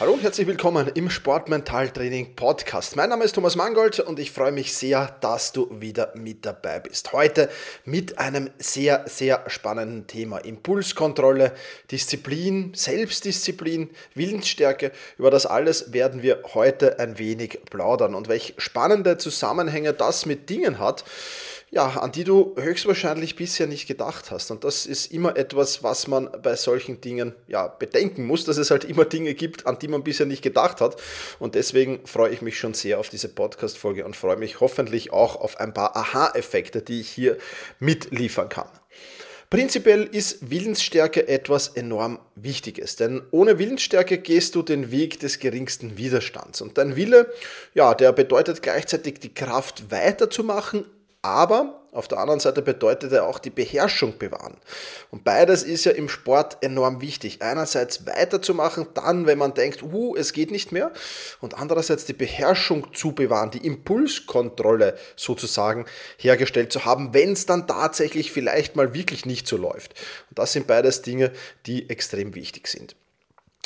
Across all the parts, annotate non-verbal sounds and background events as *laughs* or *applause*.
Hallo und herzlich willkommen im Sportmentaltraining Podcast. Mein Name ist Thomas Mangold und ich freue mich sehr, dass du wieder mit dabei bist. Heute mit einem sehr, sehr spannenden Thema. Impulskontrolle, Disziplin, Selbstdisziplin, Willensstärke. Über das alles werden wir heute ein wenig plaudern und welche spannende Zusammenhänge das mit Dingen hat, ja, an die du höchstwahrscheinlich bisher nicht gedacht hast. Und das ist immer etwas, was man bei solchen Dingen ja, bedenken muss, dass es halt immer Dinge gibt, an die man bisher nicht gedacht hat. Und deswegen freue ich mich schon sehr auf diese Podcast-Folge und freue mich hoffentlich auch auf ein paar Aha-Effekte, die ich hier mitliefern kann. Prinzipiell ist Willensstärke etwas enorm Wichtiges, denn ohne Willensstärke gehst du den Weg des geringsten Widerstands. Und dein Wille, ja, der bedeutet gleichzeitig die Kraft weiterzumachen, aber auf der anderen Seite bedeutet er auch die Beherrschung bewahren. Und beides ist ja im Sport enorm wichtig. Einerseits weiterzumachen, dann, wenn man denkt, uh, es geht nicht mehr. Und andererseits die Beherrschung zu bewahren, die Impulskontrolle sozusagen hergestellt zu haben, wenn es dann tatsächlich vielleicht mal wirklich nicht so läuft. Und das sind beides Dinge, die extrem wichtig sind.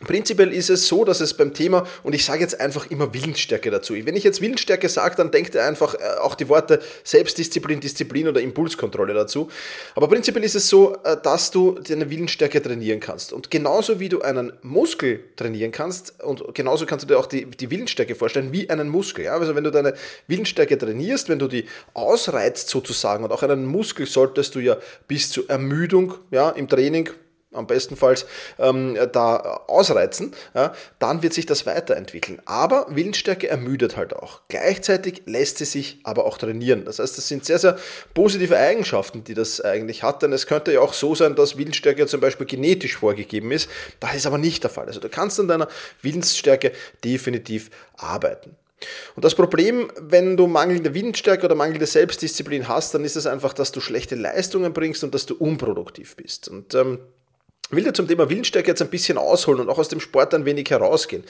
Prinzipiell ist es so, dass es beim Thema, und ich sage jetzt einfach immer Willensstärke dazu. Wenn ich jetzt Willensstärke sage, dann denkt ihr einfach äh, auch die Worte Selbstdisziplin, Disziplin oder Impulskontrolle dazu. Aber prinzipiell ist es so, äh, dass du deine Willensstärke trainieren kannst. Und genauso wie du einen Muskel trainieren kannst, und genauso kannst du dir auch die, die Willensstärke vorstellen wie einen Muskel. Ja? Also wenn du deine Willensstärke trainierst, wenn du die ausreizt sozusagen, und auch einen Muskel solltest du ja bis zur Ermüdung ja, im Training am bestenfalls ähm, da ausreizen, ja, dann wird sich das weiterentwickeln. Aber Willensstärke ermüdet halt auch. Gleichzeitig lässt sie sich aber auch trainieren. Das heißt, das sind sehr, sehr positive Eigenschaften, die das eigentlich hat. Denn es könnte ja auch so sein, dass Willensstärke zum Beispiel genetisch vorgegeben ist. Das ist aber nicht der Fall. Also du kannst an deiner Willensstärke definitiv arbeiten. Und das Problem, wenn du mangelnde Willensstärke oder mangelnde Selbstdisziplin hast, dann ist es einfach, dass du schlechte Leistungen bringst und dass du unproduktiv bist. Und ähm, will dir zum Thema Willensstärke jetzt ein bisschen ausholen und auch aus dem Sport ein wenig herausgehen.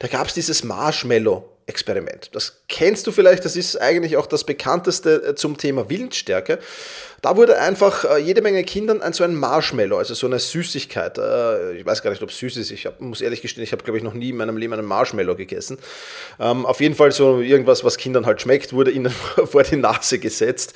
Da gab es dieses Marshmallow-Experiment. Das kennst du vielleicht, das ist eigentlich auch das bekannteste äh, zum Thema Willensstärke. Da wurde einfach äh, jede Menge Kindern ein, so ein Marshmallow, also so eine Süßigkeit. Äh, ich weiß gar nicht, ob es süß ist. Ich hab, muss ehrlich gestehen, ich habe, glaube ich, noch nie in meinem Leben einen Marshmallow gegessen. Ähm, auf jeden Fall so irgendwas, was Kindern halt schmeckt, wurde ihnen *laughs* vor die Nase gesetzt.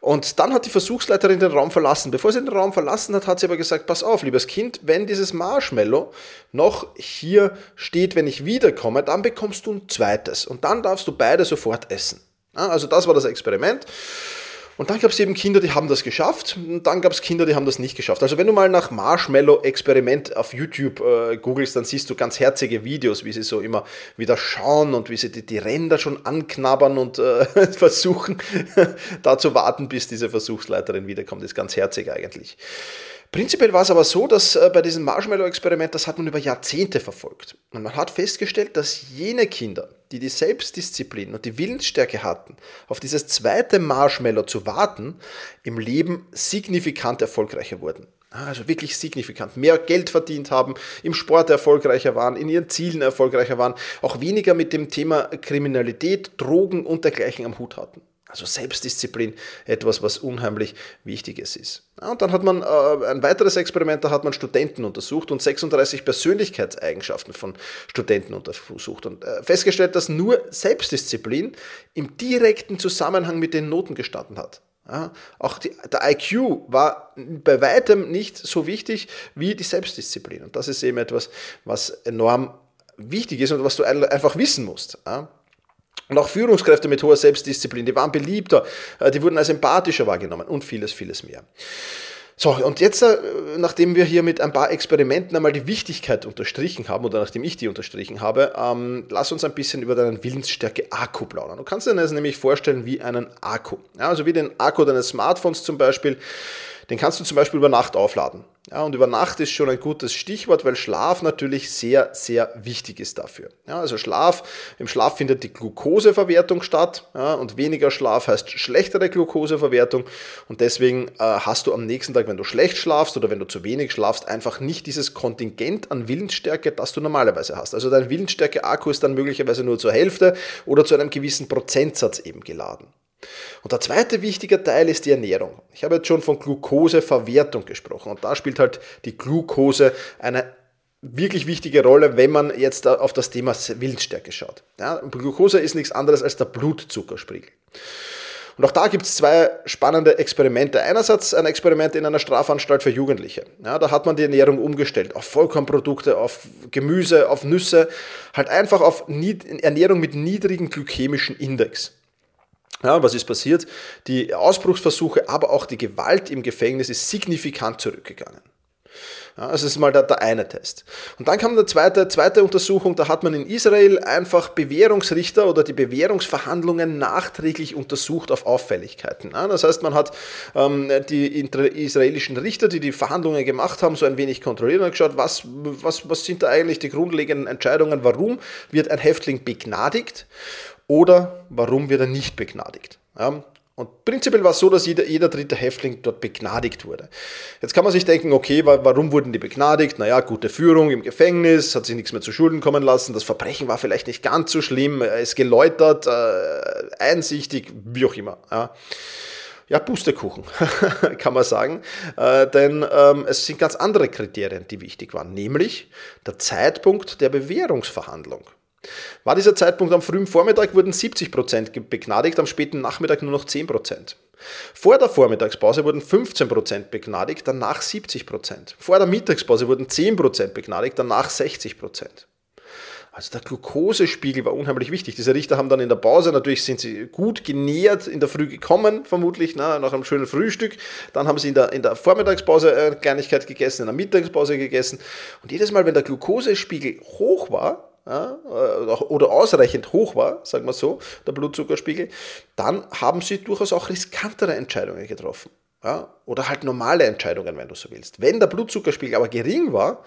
Und dann hat die Versuchsleiterin den Raum verlassen. Bevor sie den Raum verlassen hat, hat sie aber gesagt, pass auf, liebes Kind, wenn dieses Marshmallow noch hier steht, wenn ich wiederkomme, dann bekommst du ein zweites. Und dann darfst du beide sofort essen. Also das war das Experiment. Und dann gab es eben Kinder, die haben das geschafft und dann gab es Kinder, die haben das nicht geschafft. Also wenn du mal nach Marshmallow-Experiment auf YouTube äh, googelst, dann siehst du ganz herzige Videos, wie sie so immer wieder schauen und wie sie die, die Ränder schon anknabbern und äh, *laughs* versuchen, *laughs* da zu warten, bis diese Versuchsleiterin wiederkommt. Das ist ganz herzig eigentlich. Prinzipiell war es aber so, dass äh, bei diesem Marshmallow-Experiment, das hat man über Jahrzehnte verfolgt. Und man hat festgestellt, dass jene Kinder, die die Selbstdisziplin und die Willensstärke hatten, auf dieses zweite Marshmallow zu warten, im Leben signifikant erfolgreicher wurden. Also wirklich signifikant. Mehr Geld verdient haben, im Sport erfolgreicher waren, in ihren Zielen erfolgreicher waren, auch weniger mit dem Thema Kriminalität, Drogen und dergleichen am Hut hatten. Also Selbstdisziplin, etwas, was unheimlich Wichtiges ist. Und dann hat man äh, ein weiteres Experiment, da hat man Studenten untersucht und 36 Persönlichkeitseigenschaften von Studenten untersucht und äh, festgestellt, dass nur Selbstdisziplin im direkten Zusammenhang mit den Noten gestanden hat. Ja, auch die, der IQ war bei weitem nicht so wichtig wie die Selbstdisziplin. Und das ist eben etwas, was enorm wichtig ist und was du einfach wissen musst. Ja. Und auch Führungskräfte mit hoher Selbstdisziplin, die waren beliebter, äh, die wurden als empathischer wahrgenommen und vieles, vieles mehr. So, und jetzt, äh, nachdem wir hier mit ein paar Experimenten einmal die Wichtigkeit unterstrichen haben, oder nachdem ich die unterstrichen habe, ähm, lass uns ein bisschen über deinen Willensstärke-Akku plaudern. Du kannst dir das nämlich vorstellen wie einen Akku. Ja, also wie den Akku deines Smartphones zum Beispiel. Den kannst du zum Beispiel über Nacht aufladen. Ja, und über Nacht ist schon ein gutes Stichwort, weil Schlaf natürlich sehr, sehr wichtig ist dafür. Ja, also Schlaf, im Schlaf findet die Glukoseverwertung statt ja, und weniger Schlaf heißt schlechtere Glukoseverwertung und deswegen äh, hast du am nächsten Tag, wenn du schlecht schlafst oder wenn du zu wenig schlafst, einfach nicht dieses Kontingent an Willensstärke, das du normalerweise hast. Also dein Willensstärke-Akku ist dann möglicherweise nur zur Hälfte oder zu einem gewissen Prozentsatz eben geladen. Und der zweite wichtige Teil ist die Ernährung. Ich habe jetzt schon von Glukoseverwertung gesprochen und da spielt halt die Glucose eine wirklich wichtige Rolle, wenn man jetzt auf das Thema Willensstärke schaut. Ja, Glucose ist nichts anderes als der Blutzuckerspiegel. Und auch da gibt es zwei spannende Experimente. Einerseits ein Experiment in einer Strafanstalt für Jugendliche. Ja, da hat man die Ernährung umgestellt auf Vollkornprodukte, auf Gemüse, auf Nüsse, halt einfach auf Ernährung mit niedrigem glykämischen Index. Ja, was ist passiert? Die Ausbruchsversuche, aber auch die Gewalt im Gefängnis ist signifikant zurückgegangen. Ja, das ist mal der, der, eine Test. Und dann kam eine zweite, zweite Untersuchung, da hat man in Israel einfach Bewährungsrichter oder die Bewährungsverhandlungen nachträglich untersucht auf Auffälligkeiten. Ja, das heißt, man hat ähm, die israelischen Richter, die die Verhandlungen gemacht haben, so ein wenig kontrolliert und geschaut, was, was, was sind da eigentlich die grundlegenden Entscheidungen, warum wird ein Häftling begnadigt oder warum wird er nicht begnadigt. Ja, und prinzipiell war es so, dass jeder, jeder dritte Häftling dort begnadigt wurde. Jetzt kann man sich denken, okay, warum wurden die begnadigt? Naja, gute Führung im Gefängnis, hat sich nichts mehr zu Schulden kommen lassen, das Verbrechen war vielleicht nicht ganz so schlimm, er ist geläutert, äh, einsichtig, wie auch immer. Ja ja, Pustekuchen, *laughs* kann man sagen. Äh, denn ähm, es sind ganz andere Kriterien, die wichtig waren, nämlich der Zeitpunkt der Bewährungsverhandlung. War dieser Zeitpunkt am frühen Vormittag, wurden 70% begnadigt, am späten Nachmittag nur noch 10%. Vor der Vormittagspause wurden 15% begnadigt, danach 70%. Vor der Mittagspause wurden 10% begnadigt, danach 60%. Also der Glukosespiegel war unheimlich wichtig. Diese Richter haben dann in der Pause, natürlich sind sie gut genährt in der Früh gekommen, vermutlich, na, nach einem schönen Frühstück. Dann haben sie in der, in der Vormittagspause eine Kleinigkeit gegessen, in der Mittagspause gegessen. Und jedes Mal, wenn der Glukosespiegel hoch war, ja, oder ausreichend hoch war, sagen wir so, der Blutzuckerspiegel, dann haben sie durchaus auch riskantere Entscheidungen getroffen. Ja, oder halt normale Entscheidungen, wenn du so willst. Wenn der Blutzuckerspiegel aber gering war,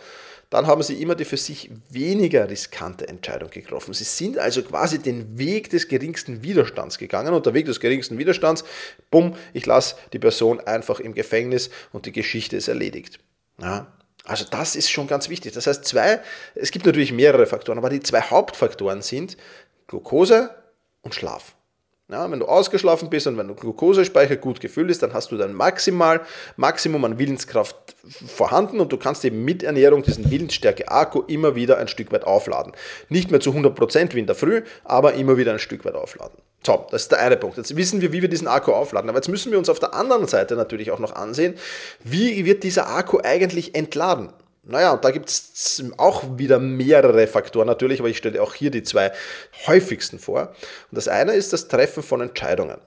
dann haben sie immer die für sich weniger riskante Entscheidung getroffen. Sie sind also quasi den Weg des geringsten Widerstands gegangen und der Weg des geringsten Widerstands, bumm, ich lasse die Person einfach im Gefängnis und die Geschichte ist erledigt. Ja, also das ist schon ganz wichtig. Das heißt, zwei, es gibt natürlich mehrere Faktoren, aber die zwei Hauptfaktoren sind Glucose und Schlaf. Ja, wenn du ausgeschlafen bist und wenn du Glukosespeicher gut gefüllt ist, dann hast du dein Maximal, Maximum an Willenskraft vorhanden und du kannst eben mit Ernährung diesen Willensstärke-Akku immer wieder ein Stück weit aufladen. Nicht mehr zu 100% wie in der Früh, aber immer wieder ein Stück weit aufladen. So, das ist der eine Punkt. Jetzt wissen wir, wie wir diesen Akku aufladen. Aber jetzt müssen wir uns auf der anderen Seite natürlich auch noch ansehen, wie wird dieser Akku eigentlich entladen. Naja, und da gibt es auch wieder mehrere Faktoren natürlich, aber ich stelle auch hier die zwei häufigsten vor. Und das eine ist das Treffen von Entscheidungen.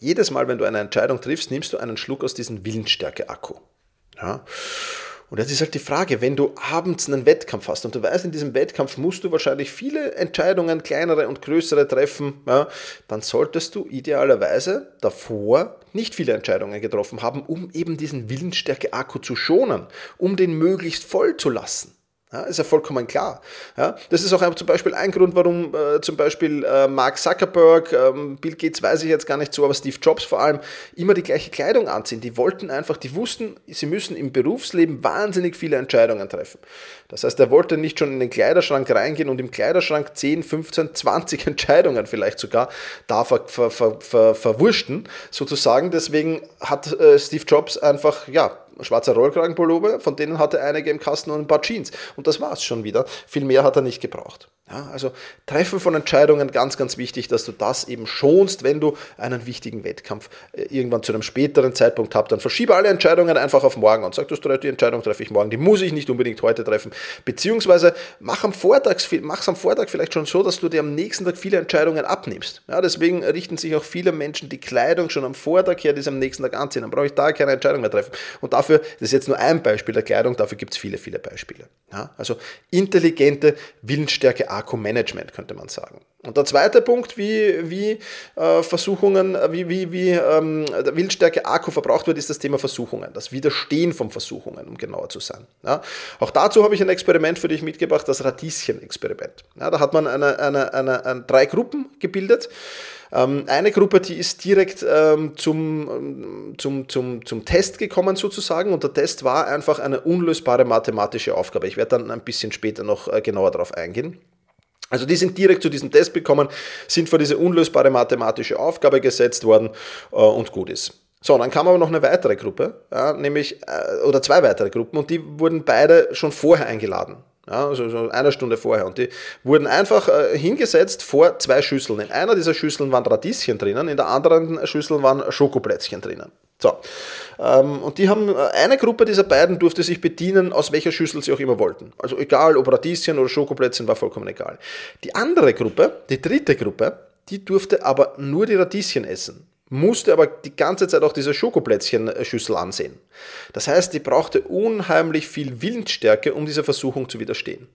Jedes Mal, wenn du eine Entscheidung triffst, nimmst du einen Schluck aus diesem Willensstärke-Akku. Ja? Und jetzt ist halt die Frage, wenn du abends einen Wettkampf hast und du weißt, in diesem Wettkampf musst du wahrscheinlich viele Entscheidungen, kleinere und größere treffen, ja, dann solltest du idealerweise davor nicht viele Entscheidungen getroffen haben, um eben diesen Willensstärke-Akku zu schonen, um den möglichst voll zu lassen. Ja, ist ja vollkommen klar. Ja, das ist auch zum Beispiel ein Grund, warum äh, zum Beispiel äh, Mark Zuckerberg, ähm, Bill Gates weiß ich jetzt gar nicht so, aber Steve Jobs vor allem immer die gleiche Kleidung anziehen. Die wollten einfach, die wussten, sie müssen im Berufsleben wahnsinnig viele Entscheidungen treffen. Das heißt, er wollte nicht schon in den Kleiderschrank reingehen und im Kleiderschrank 10, 15, 20 Entscheidungen vielleicht sogar da ver, ver, ver, verwurschten, sozusagen. Deswegen hat äh, Steve Jobs einfach, ja, schwarzer Rollkragenpullover, von denen hatte er einige im Kasten und ein paar Jeans. Und das war es schon wieder. Viel mehr hat er nicht gebraucht. Ja, also Treffen von Entscheidungen, ganz, ganz wichtig, dass du das eben schonst, wenn du einen wichtigen Wettkampf äh, irgendwann zu einem späteren Zeitpunkt hast. Dann verschiebe alle Entscheidungen einfach auf morgen und sag, du die Entscheidung treffe ich morgen, die muss ich nicht unbedingt heute treffen. Beziehungsweise mach am Vortag, mach's am Vortag vielleicht schon so, dass du dir am nächsten Tag viele Entscheidungen abnimmst. Ja, deswegen richten sich auch viele Menschen die Kleidung schon am Vortag her, die sie am nächsten Tag anziehen. Dann brauche ich da keine Entscheidung mehr treffen. Und dafür, das ist jetzt nur ein Beispiel der Kleidung, dafür gibt es viele, viele Beispiele. Ja, also intelligente Willensstärke Akku-Management, könnte man sagen. Und der zweite Punkt, wie, wie äh, Versuchungen, äh, wie, wie, wie ähm, der Wildstärke Akku verbraucht wird, ist das Thema Versuchungen, das Widerstehen von Versuchungen, um genauer zu sein. Ja? Auch dazu habe ich ein Experiment für dich mitgebracht, das Radieschen-Experiment. Ja, da hat man eine, eine, eine, eine, drei Gruppen gebildet. Ähm, eine Gruppe, die ist direkt ähm, zum, zum, zum, zum Test gekommen sozusagen und der Test war einfach eine unlösbare mathematische Aufgabe. Ich werde dann ein bisschen später noch äh, genauer darauf eingehen. Also die sind direkt zu diesem Test bekommen, sind vor diese unlösbare mathematische Aufgabe gesetzt worden äh, und gut ist. So, dann kam aber noch eine weitere Gruppe, ja, nämlich, äh, oder zwei weitere Gruppen und die wurden beide schon vorher eingeladen. Ja, also so eine Stunde vorher. Und die wurden einfach äh, hingesetzt vor zwei Schüsseln. In einer dieser Schüsseln waren Radieschen drinnen, in der anderen Schüssel waren Schokoplätzchen drinnen. So. Ähm, und die haben, äh, eine Gruppe dieser beiden durfte sich bedienen, aus welcher Schüssel sie auch immer wollten. Also egal, ob Radieschen oder Schokoplätzchen, war vollkommen egal. Die andere Gruppe, die dritte Gruppe, die durfte aber nur die Radieschen essen musste aber die ganze Zeit auch diese Schokoplätzchen-Schüssel ansehen. Das heißt, die brauchte unheimlich viel Willensstärke, um dieser Versuchung zu widerstehen.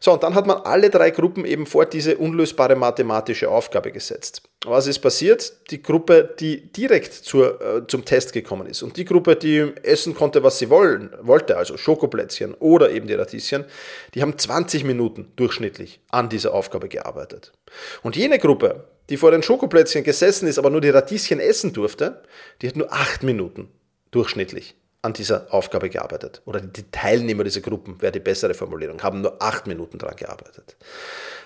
So, und dann hat man alle drei Gruppen eben vor diese unlösbare mathematische Aufgabe gesetzt. Was ist passiert? Die Gruppe, die direkt zur, äh, zum Test gekommen ist und die Gruppe, die essen konnte, was sie wollen, wollte, also Schokoplätzchen oder eben die Radieschen, die haben 20 Minuten durchschnittlich an dieser Aufgabe gearbeitet. Und jene Gruppe, die vor den Schokoplätzchen gesessen ist, aber nur die Radieschen essen durfte, die hat nur 8 Minuten durchschnittlich an dieser Aufgabe gearbeitet. Oder die Teilnehmer dieser Gruppen, wäre die bessere Formulierung, haben nur acht Minuten daran gearbeitet.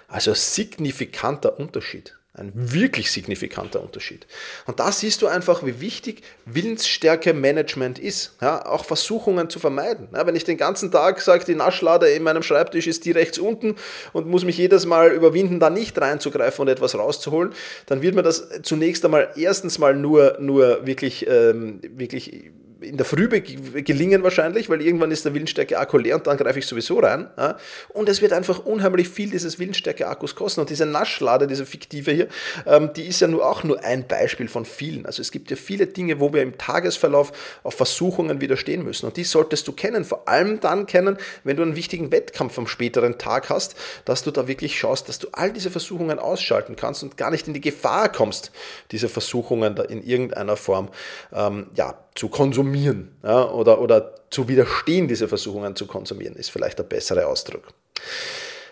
Also signifikanter Unterschied. Ein wirklich signifikanter Unterschied. Und da siehst du einfach, wie wichtig Willensstärke Management ist. Ja, auch Versuchungen zu vermeiden. Ja, wenn ich den ganzen Tag sage, die Naschlade in meinem Schreibtisch ist die rechts unten und muss mich jedes Mal überwinden, da nicht reinzugreifen und etwas rauszuholen, dann wird mir das zunächst einmal erstens mal nur, nur wirklich, ähm, wirklich in der Früh gelingen wahrscheinlich, weil irgendwann ist der Willensstärke-Akku leer und dann greife ich sowieso rein. Ja? Und es wird einfach unheimlich viel dieses Willensstärke-Akkus kosten. Und diese Naschlade, diese fiktive hier, ähm, die ist ja nur auch nur ein Beispiel von vielen. Also es gibt ja viele Dinge, wo wir im Tagesverlauf auf Versuchungen widerstehen müssen. Und die solltest du kennen, vor allem dann kennen, wenn du einen wichtigen Wettkampf am späteren Tag hast, dass du da wirklich schaust, dass du all diese Versuchungen ausschalten kannst und gar nicht in die Gefahr kommst, diese Versuchungen da in irgendeiner Form ähm, ja, zu konsumieren ja, oder, oder zu widerstehen, diese Versuchungen zu konsumieren, ist vielleicht der bessere Ausdruck.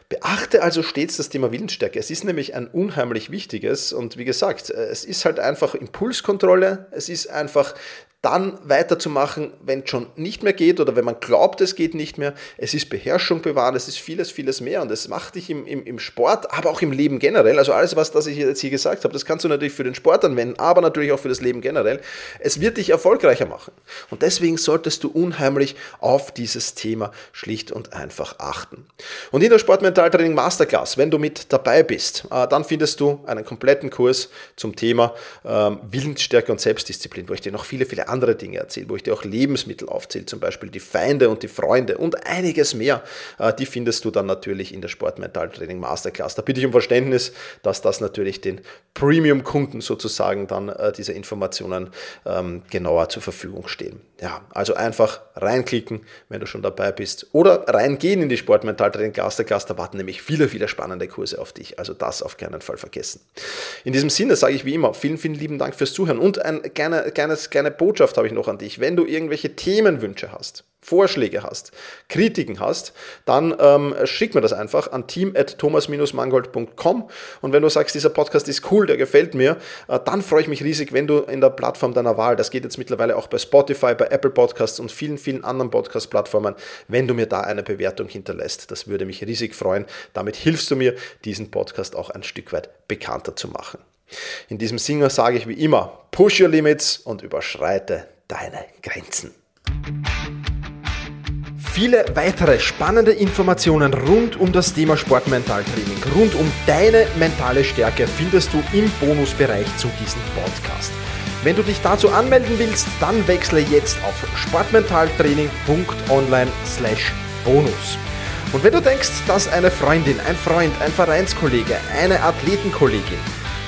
Beachte also stets das Thema Willensstärke. Es ist nämlich ein unheimlich wichtiges und wie gesagt, es ist halt einfach Impulskontrolle, es ist einfach dann weiterzumachen, wenn es schon nicht mehr geht oder wenn man glaubt, es geht nicht mehr. Es ist Beherrschung bewahren, es ist vieles, vieles mehr und es macht dich im, im, im Sport, aber auch im Leben generell. Also alles, was das ich jetzt hier gesagt habe, das kannst du natürlich für den Sport anwenden, aber natürlich auch für das Leben generell. Es wird dich erfolgreicher machen. Und deswegen solltest du unheimlich auf dieses Thema schlicht und einfach achten. Und in der Sportmentaltraining Masterclass, wenn du mit dabei bist, äh, dann findest du einen kompletten Kurs zum Thema ähm, Willensstärke und Selbstdisziplin, wo ich dir noch viele, viele andere andere Dinge erzähle, wo ich dir auch Lebensmittel aufzähle, zum Beispiel die Feinde und die Freunde und einiges mehr. Äh, die findest du dann natürlich in der Sportmentaltraining Masterclass. Da bitte ich um Verständnis, dass das natürlich den Premium-Kunden sozusagen dann äh, diese Informationen ähm, genauer zur Verfügung stehen. Ja, also einfach reinklicken, wenn du schon dabei bist oder reingehen in die Sportmentaltraining Masterclass. Da warten nämlich viele, viele spannende Kurse auf dich. Also das auf keinen Fall vergessen. In diesem Sinne sage ich wie immer vielen, vielen lieben Dank fürs Zuhören und eine kleine, kleine, kleine Botschaft Botschaft habe ich noch an dich. Wenn du irgendwelche Themenwünsche hast, Vorschläge hast, Kritiken hast, dann ähm, schick mir das einfach an team.thomas-mangold.com und wenn du sagst, dieser Podcast ist cool, der gefällt mir, äh, dann freue ich mich riesig, wenn du in der Plattform deiner Wahl, das geht jetzt mittlerweile auch bei Spotify, bei Apple Podcasts und vielen, vielen anderen Podcast-Plattformen, wenn du mir da eine Bewertung hinterlässt. Das würde mich riesig freuen. Damit hilfst du mir, diesen Podcast auch ein Stück weit bekannter zu machen. In diesem Sinne sage ich wie immer, push your limits und überschreite deine Grenzen. Viele weitere spannende Informationen rund um das Thema Sportmentaltraining, rund um deine mentale Stärke findest du im Bonusbereich zu diesem Podcast. Wenn du dich dazu anmelden willst, dann wechsle jetzt auf sportmentaltraining.online/bonus. Und wenn du denkst, dass eine Freundin, ein Freund, ein Vereinskollege, eine Athletenkollegin